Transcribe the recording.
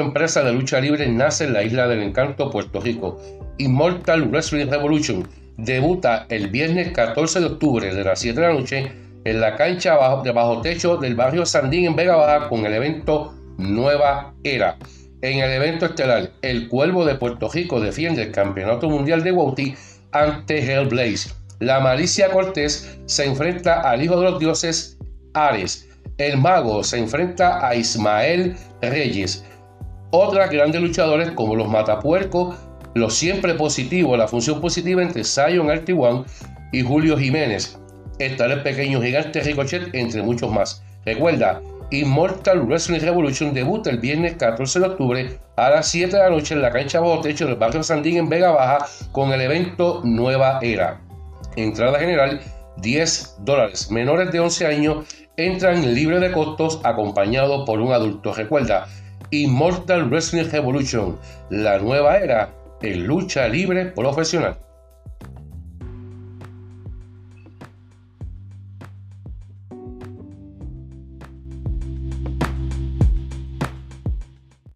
empresa de lucha libre nace en la isla del encanto, Puerto Rico. Immortal Wrestling Revolution debuta el viernes 14 de octubre de las 7 de la noche en la cancha de bajo techo del barrio Sandín en Vega Baja con el evento Nueva Era. En el evento estelar, el Cuervo de Puerto Rico defiende el Campeonato Mundial de Wauti ante Hellblaze. La Malicia Cortés se enfrenta al Hijo de los Dioses Ares. El Mago se enfrenta a Ismael Reyes. Otras grandes luchadores como los Matapuercos, los siempre positivos, la función positiva entre Zion Artiwan y Julio Jiménez. Estará el pequeño gigante Ricochet, entre muchos más. Recuerda, Immortal Wrestling Revolution debuta el viernes 14 de octubre a las 7 de la noche en la cancha bajo techo del barrio Sandín en Vega Baja con el evento Nueva Era. Entrada general 10 dólares. Menores de 11 años entran libre de costos acompañados por un adulto. Recuerda, Immortal Wrestling Revolution, la nueva era en lucha libre profesional.